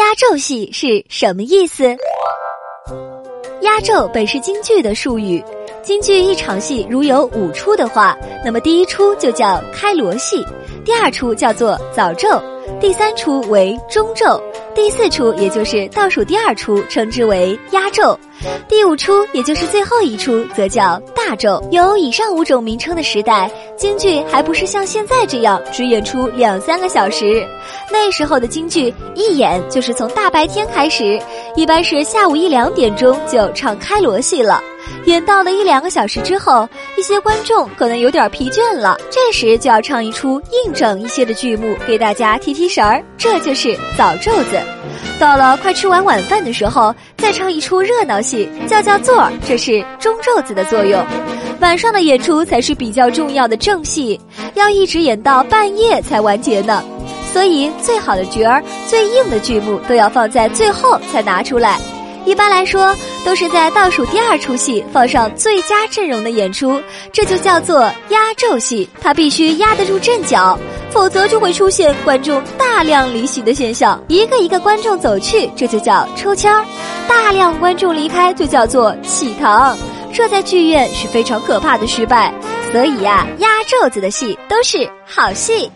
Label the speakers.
Speaker 1: 压轴戏是什么意思？压轴本是京剧的术语。京剧一场戏如有五出的话，那么第一出就叫开锣戏，第二出叫做早奏，第三出为中奏，第四出也就是倒数第二出称之为压轴，第五出也就是最后一出则叫大轴。有以上五种名称的时代，京剧还不是像现在这样只演出两三个小时。那时候的京剧一演就是从大白天开始，一般是下午一两点钟就唱开锣戏了。演到了一两个小时之后，一些观众可能有点疲倦了，这时就要唱一出硬整一些的剧目给大家提提神儿，这就是早昼子。到了快吃完晚饭的时候，再唱一出热闹戏，叫叫座儿，这是中昼子的作用。晚上的演出才是比较重要的正戏，要一直演到半夜才完结呢。所以最好的角儿、最硬的剧目都要放在最后才拿出来。一般来说，都是在倒数第二出戏放上最佳阵容的演出，这就叫做压轴戏。它必须压得住阵脚，否则就会出现观众大量离席的现象。一个一个观众走去，这就叫抽签儿；大量观众离开，就叫做弃堂。这在剧院是非常可怕的失败。所以呀，压轴子的戏都是好戏。